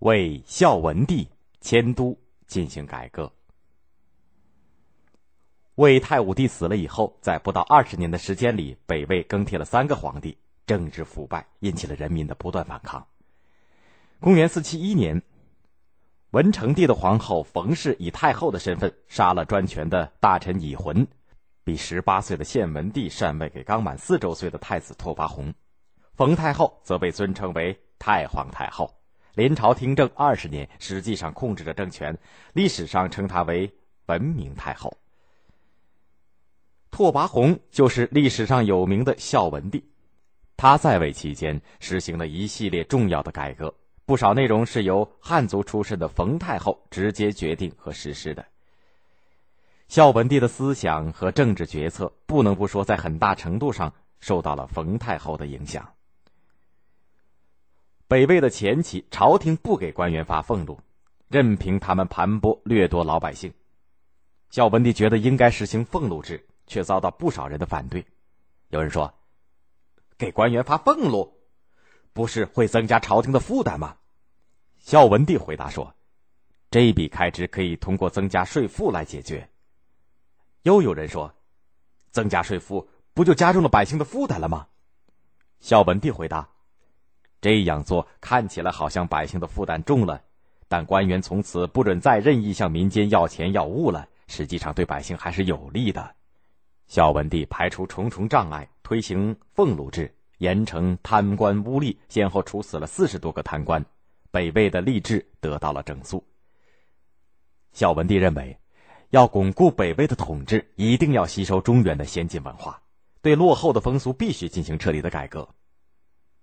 为孝文帝迁都进行改革。魏太武帝死了以后，在不到二十年的时间里，北魏更替了三个皇帝，政治腐败引起了人民的不断反抗。公元四七一年，文成帝的皇后冯氏以太后的身份杀了专权的大臣乙浑，比十八岁的献文帝禅位给刚满四周岁的太子拓跋宏。冯太后则被尊称为太皇太后，临朝听政二十年，实际上控制着政权。历史上称她为文明太后。拓跋宏就是历史上有名的孝文帝，他在位期间实行了一系列重要的改革，不少内容是由汉族出身的冯太后直接决定和实施的。孝文帝的思想和政治决策，不能不说在很大程度上受到了冯太后的影响。北魏的前期，朝廷不给官员发俸禄，任凭他们盘剥掠夺老百姓。孝文帝觉得应该实行俸禄制。却遭到不少人的反对。有人说：“给官员发俸禄，不是会增加朝廷的负担吗？”孝文帝回答说：“这笔开支可以通过增加税赋来解决。”又有人说：“增加税赋不就加重了百姓的负担了吗？”孝文帝回答：“这样做看起来好像百姓的负担重了，但官员从此不准再任意向民间要钱要物了，实际上对百姓还是有利的。”孝文帝排除重重障碍，推行俸禄制，严惩贪官污吏，先后处死了四十多个贪官，北魏的吏治得到了整肃。孝文帝认为，要巩固北魏的统治，一定要吸收中原的先进文化，对落后的风俗必须进行彻底的改革。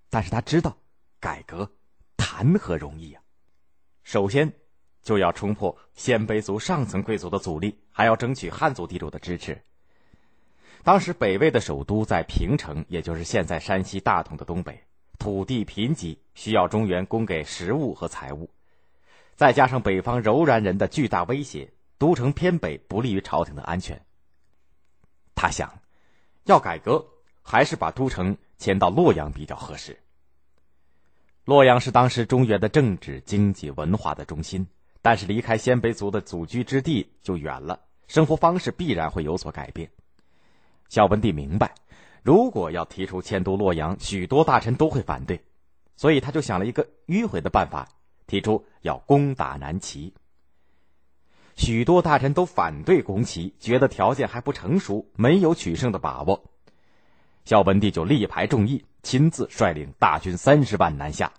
但是他知道，改革谈何容易呀！首先，就要冲破鲜卑族上层贵族的阻力，还要争取汉族地主的支持。当时北魏的首都在平城，也就是现在山西大同的东北，土地贫瘠，需要中原供给食物和财物，再加上北方柔然人的巨大威胁，都城偏北不利于朝廷的安全。他想，要改革，还是把都城迁到洛阳比较合适。洛阳是当时中原的政治、经济、文化的中心，但是离开鲜卑族的祖居之地就远了，生活方式必然会有所改变。孝文帝明白，如果要提出迁都洛阳，许多大臣都会反对，所以他就想了一个迂回的办法，提出要攻打南齐。许多大臣都反对攻齐，觉得条件还不成熟，没有取胜的把握。孝文帝就力排众议，亲自率领大军三十万南下。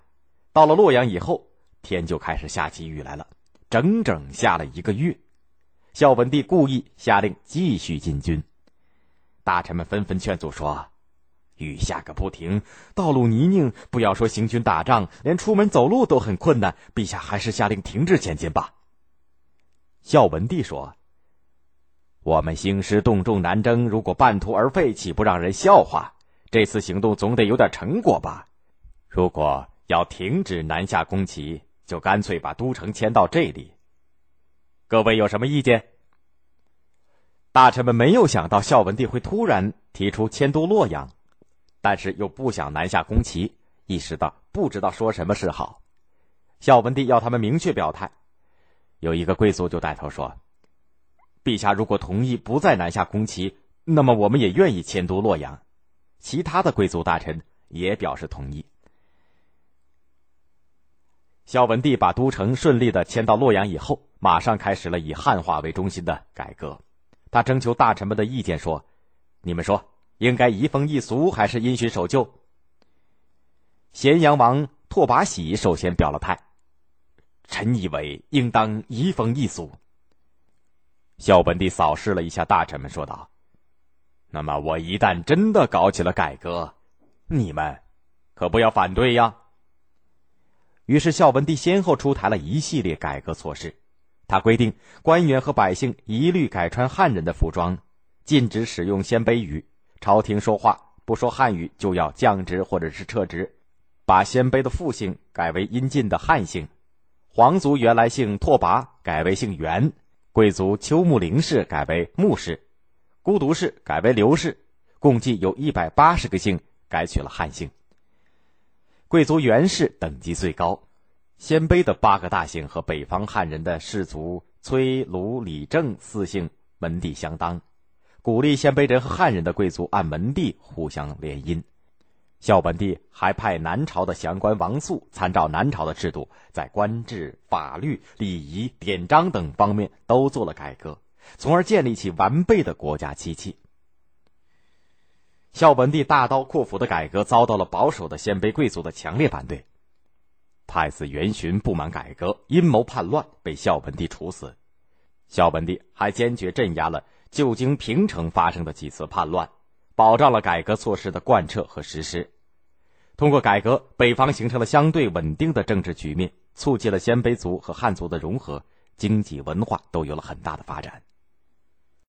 到了洛阳以后，天就开始下起雨来了，整整下了一个月。孝文帝故意下令继续进军。大臣们纷纷劝阻说：“雨下个不停，道路泥泞，不要说行军打仗，连出门走路都很困难。陛下还是下令停止前进吧。”孝文帝说：“我们兴师动众南征，如果半途而废，岂不让人笑话？这次行动总得有点成果吧？如果要停止南下攻齐，就干脆把都城迁到这里。各位有什么意见？”大臣们没有想到孝文帝会突然提出迁都洛阳，但是又不想南下攻齐，意识到不知道说什么是好。孝文帝要他们明确表态。有一个贵族就带头说：“陛下如果同意不再南下攻齐，那么我们也愿意迁都洛阳。”其他的贵族大臣也表示同意。孝文帝把都城顺利的迁到洛阳以后，马上开始了以汉化为中心的改革。他征求大臣们的意见，说：“你们说，应该移风易俗，还是因循守旧？”咸阳王拓跋喜首先表了态：“臣以为应当移风易俗。”孝文帝扫视了一下大臣们，说道：“那么我一旦真的搞起了改革，你们可不要反对呀。”于是孝文帝先后出台了一系列改革措施。他规定，官员和百姓一律改穿汉人的服装，禁止使用鲜卑语。朝廷说话不说汉语，就要降职或者是撤职。把鲜卑的复姓改为阴晋的汉姓，皇族原来姓拓跋改为姓元，贵族丘木陵氏改为穆氏，孤独氏改为刘氏，共计有一百八十个姓改取了汉姓。贵族元氏等级最高。鲜卑的八个大姓和北方汉人的氏族崔、卢、李、郑四姓门第相当，鼓励鲜卑人和汉人的贵族按门第互相联姻。孝文帝还派南朝的降官王肃参照南朝的制度，在官制、法律、礼仪、典章等方面都做了改革，从而建立起完备的国家机器。孝文帝大刀阔斧的改革遭到了保守的鲜卑贵族的强烈反对。太子元巡不满改革，阴谋叛乱，被孝文帝处死。孝文帝还坚决镇压了旧京平城发生的几次叛乱，保障了改革措施的贯彻和实施。通过改革，北方形成了相对稳定的政治局面，促进了鲜卑族和汉族的融合，经济文化都有了很大的发展。